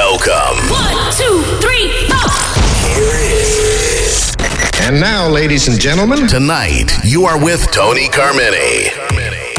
Welcome. One, two, three, four. And now, ladies and gentlemen, Tonight, you are with Tony Carmine.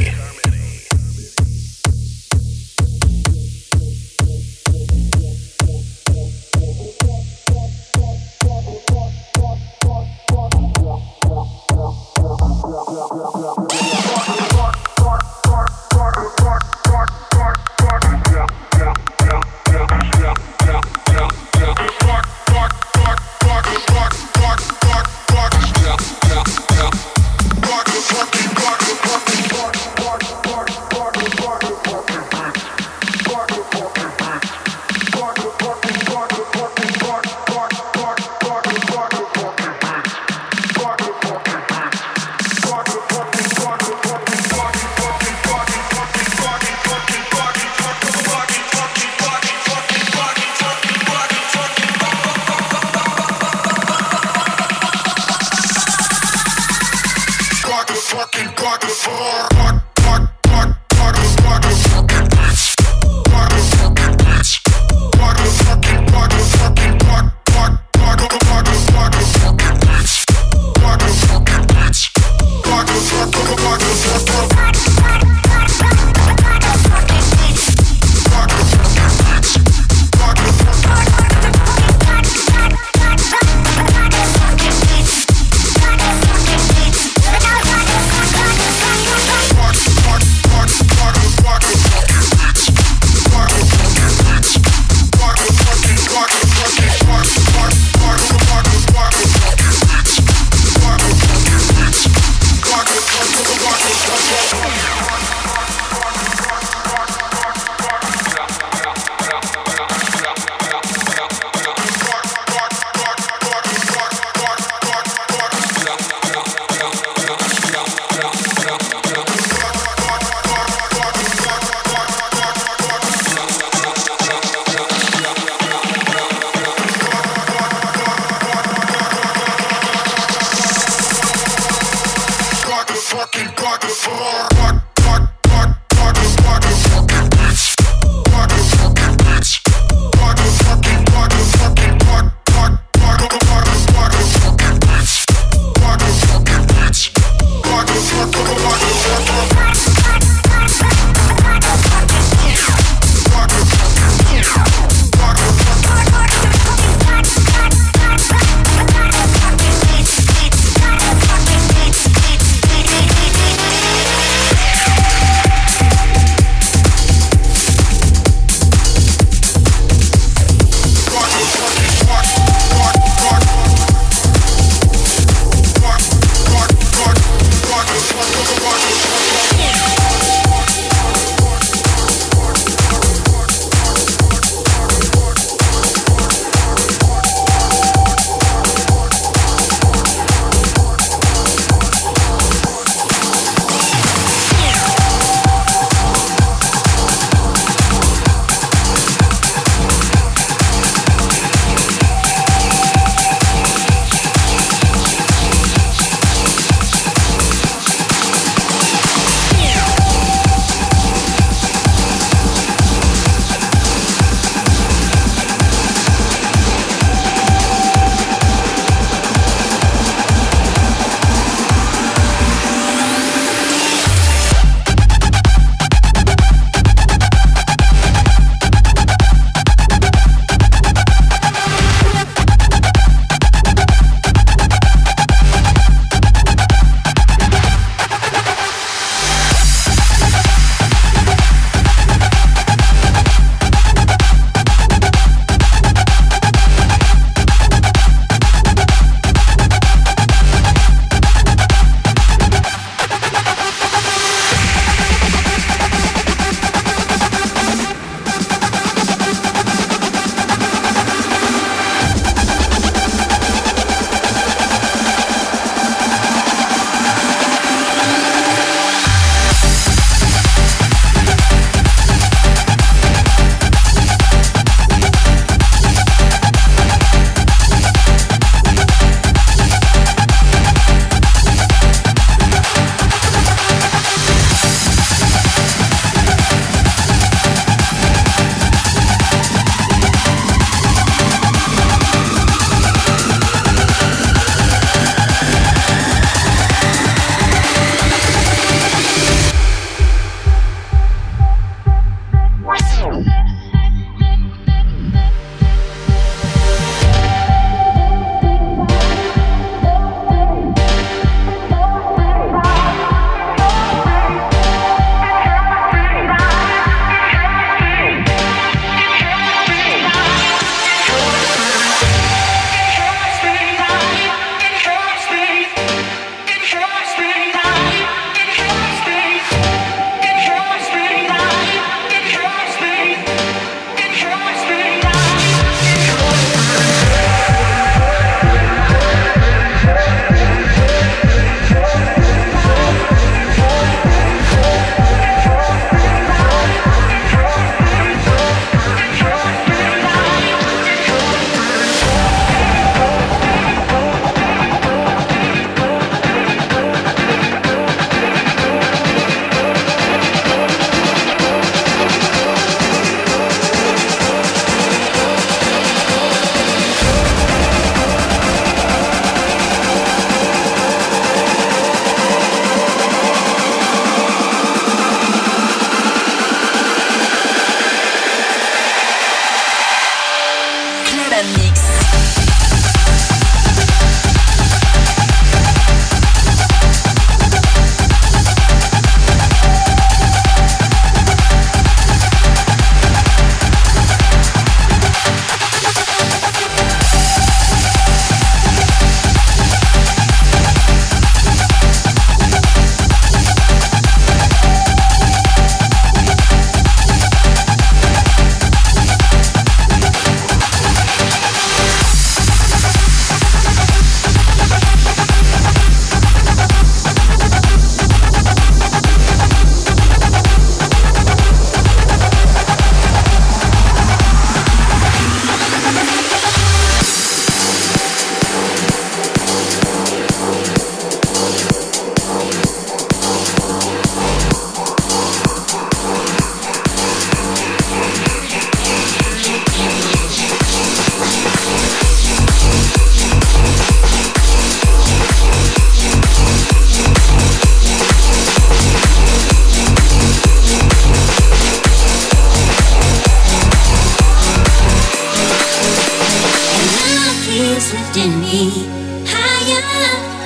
lifting me higher.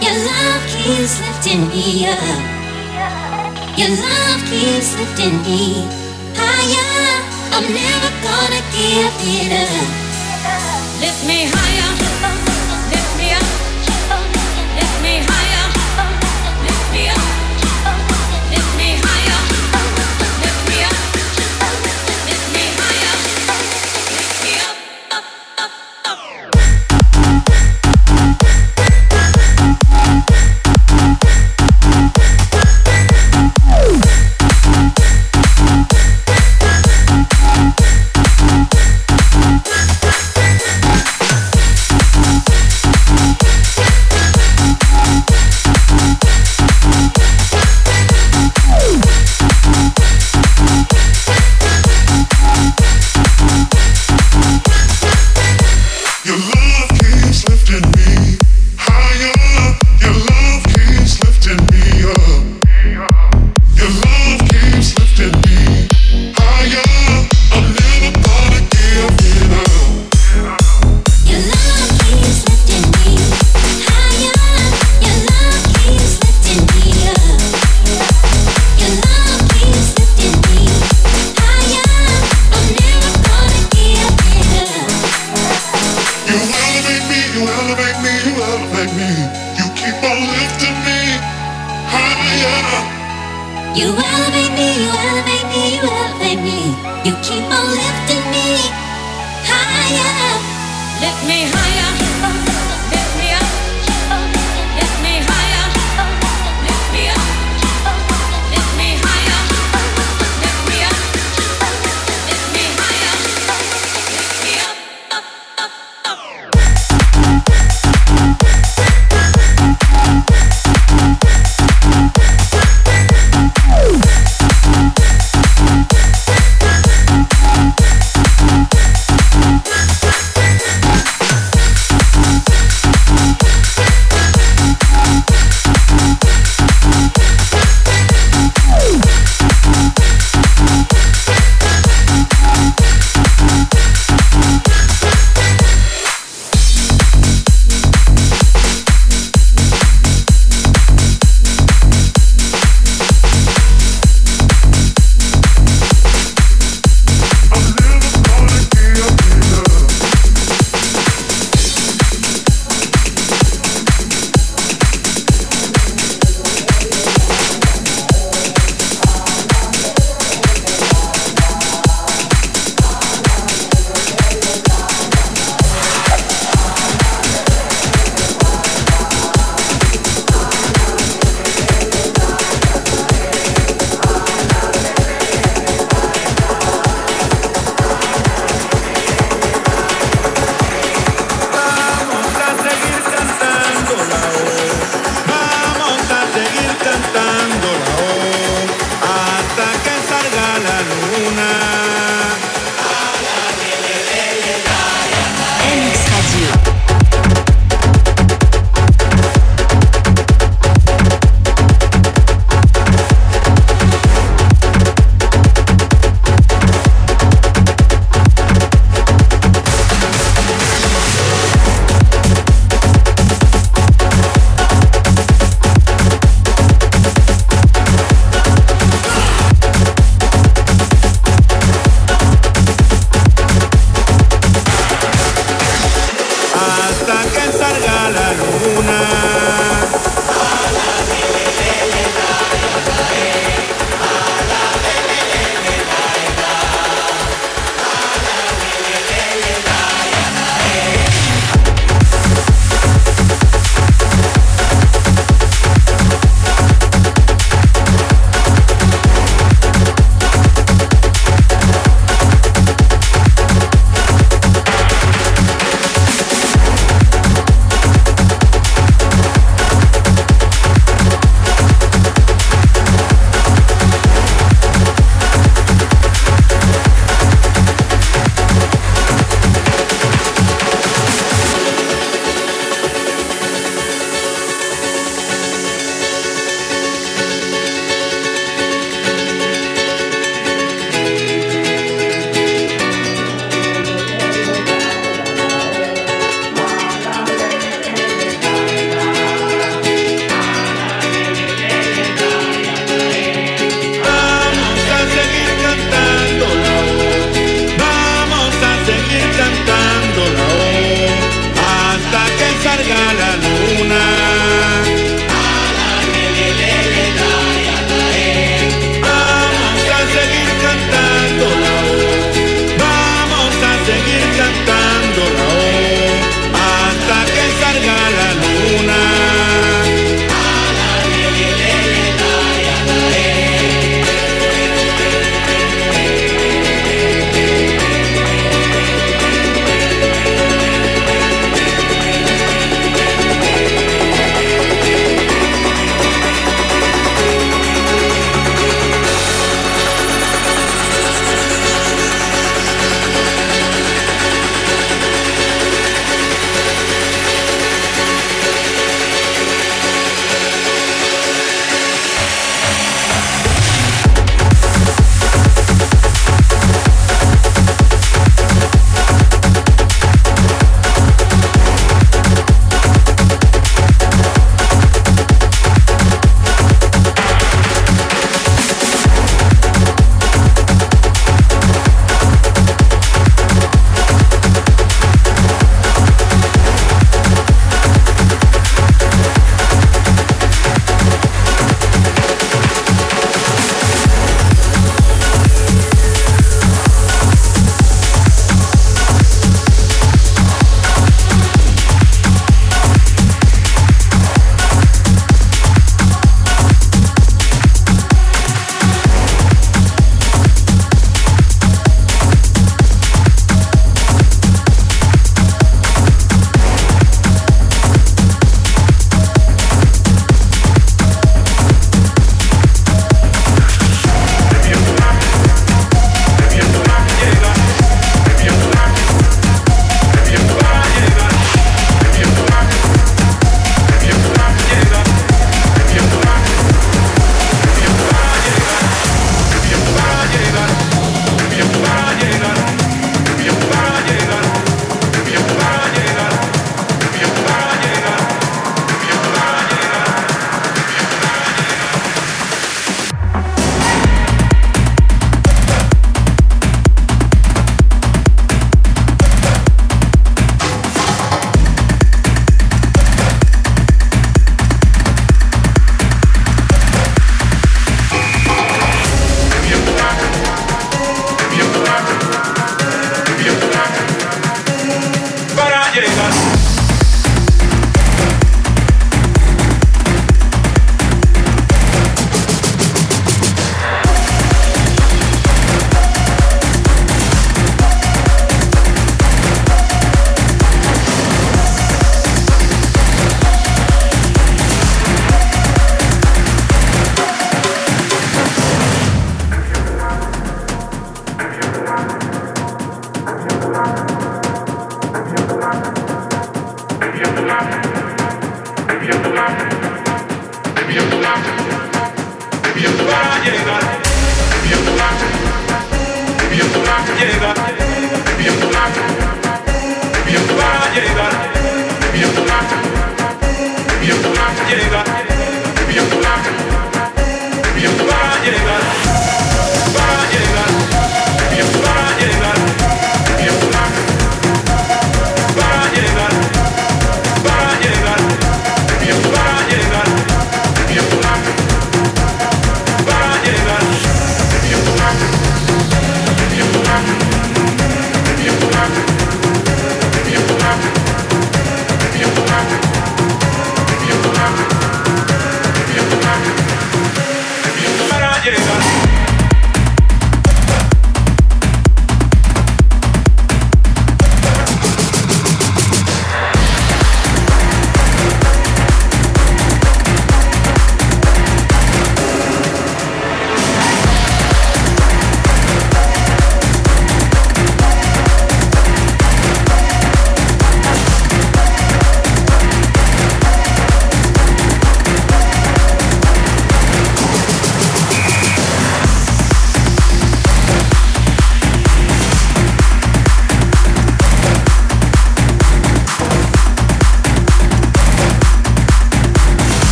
Your love keeps lifting me up. Your love keeps lifting me higher. I'm never gonna give it up. Lift me higher.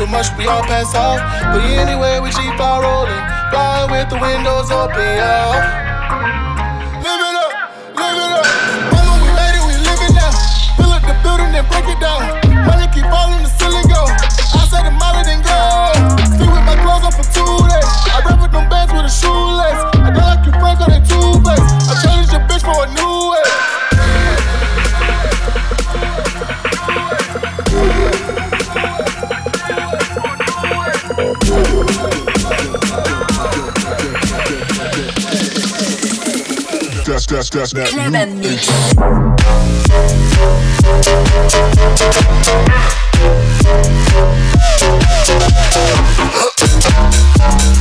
So much we all pass out. But anyway, we keep on rolling. Flying with the windows open, yo. That's that.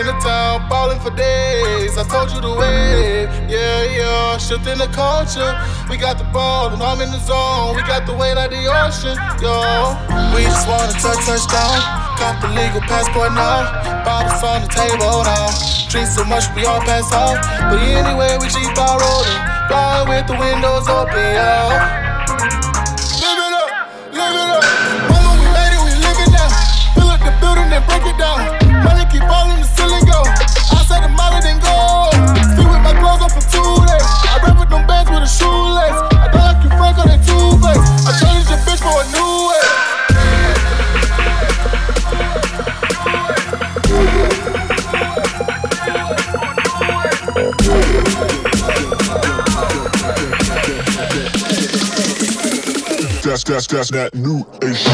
in the town, balling for days. I told you the way, yeah, yeah. Shifting the culture. We got the ball and I'm in the zone. We got the weight like the ocean, yo. We just wanna touch touchdown. Got the legal passport now. Bottles on the table now. Drink so much we all pass out. But anyway, we keep on rolling. Flying with the windows open, yo. take a mile go. Sleep with my clothes for two days. I rap with them bands with a shoelace. I don't like on two face. I your bitch for a new way. That's, that's, that's that new age.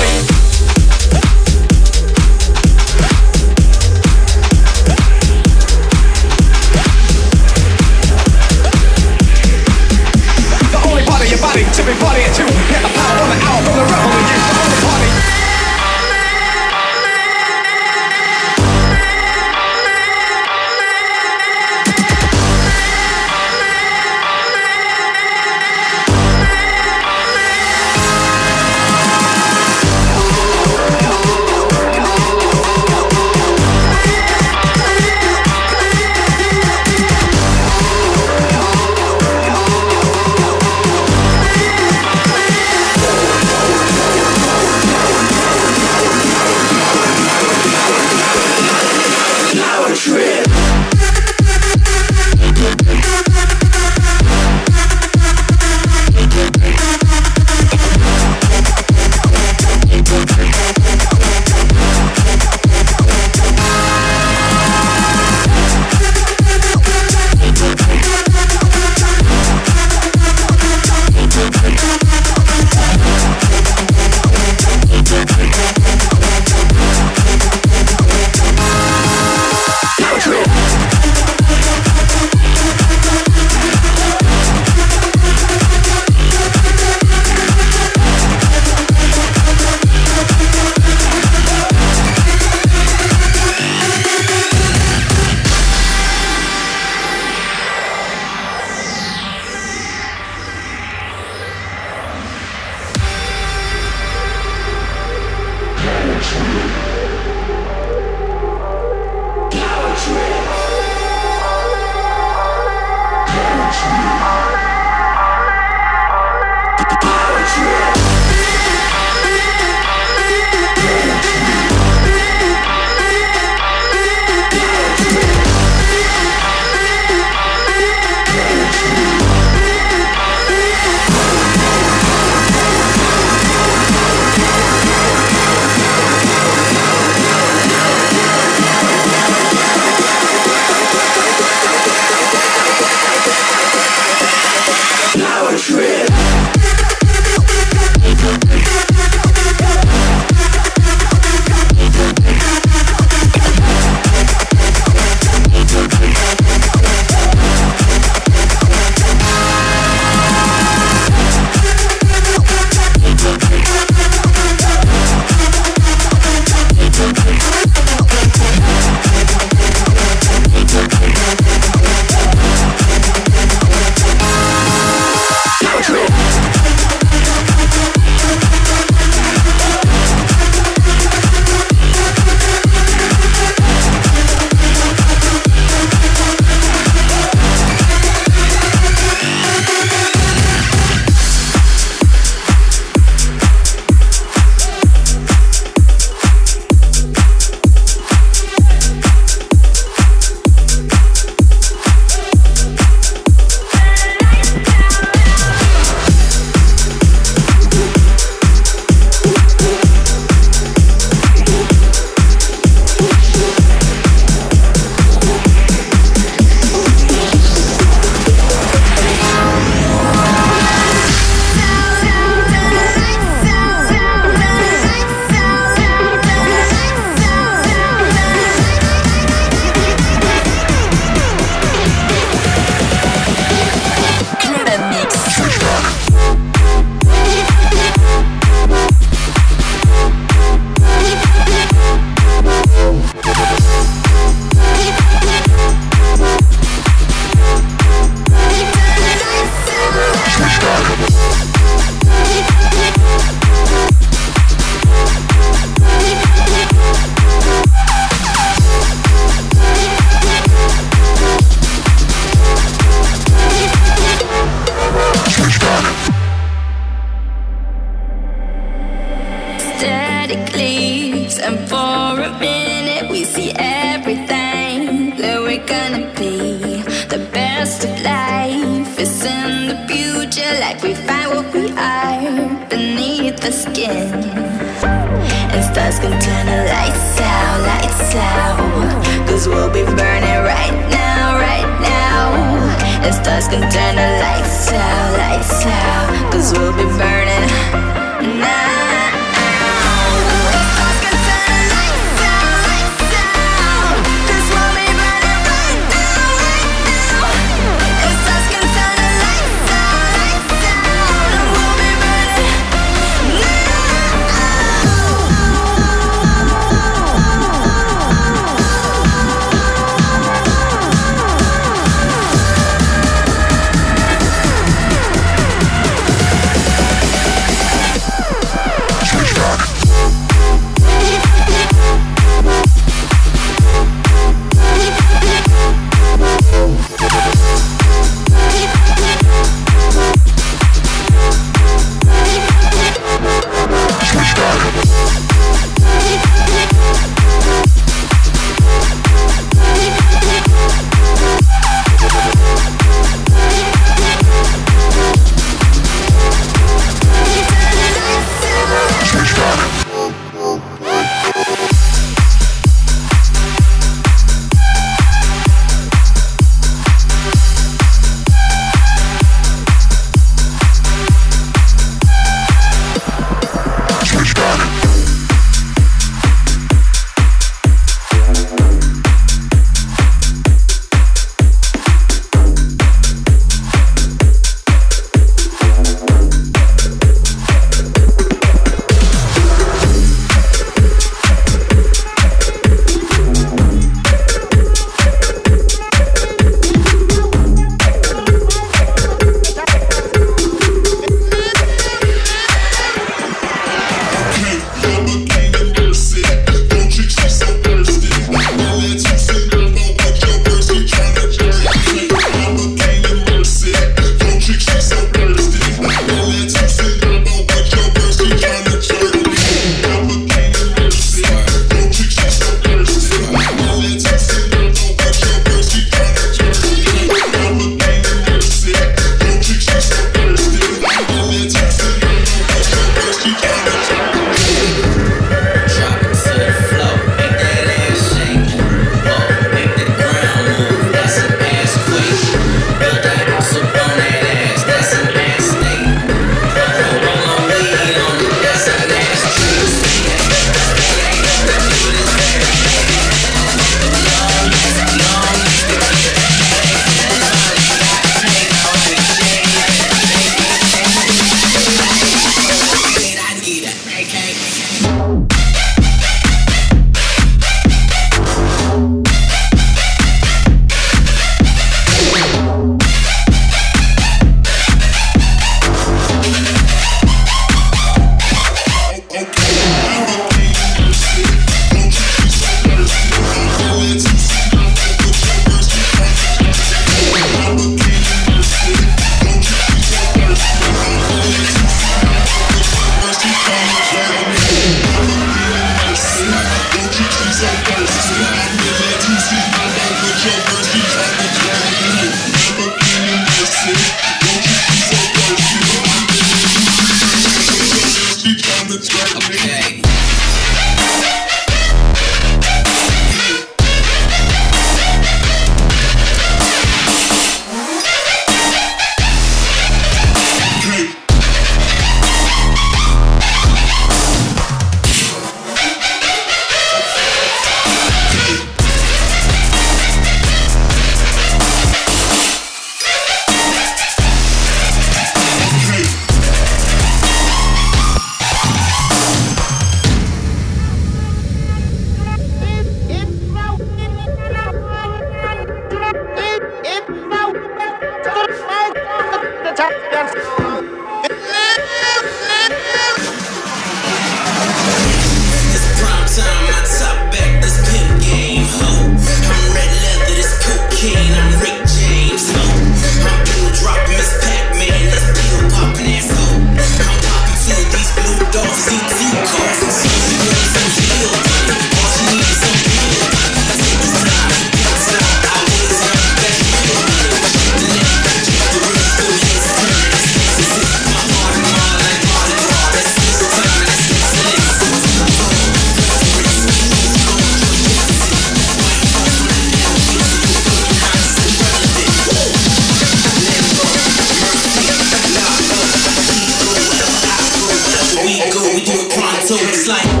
Bitch. Yeah!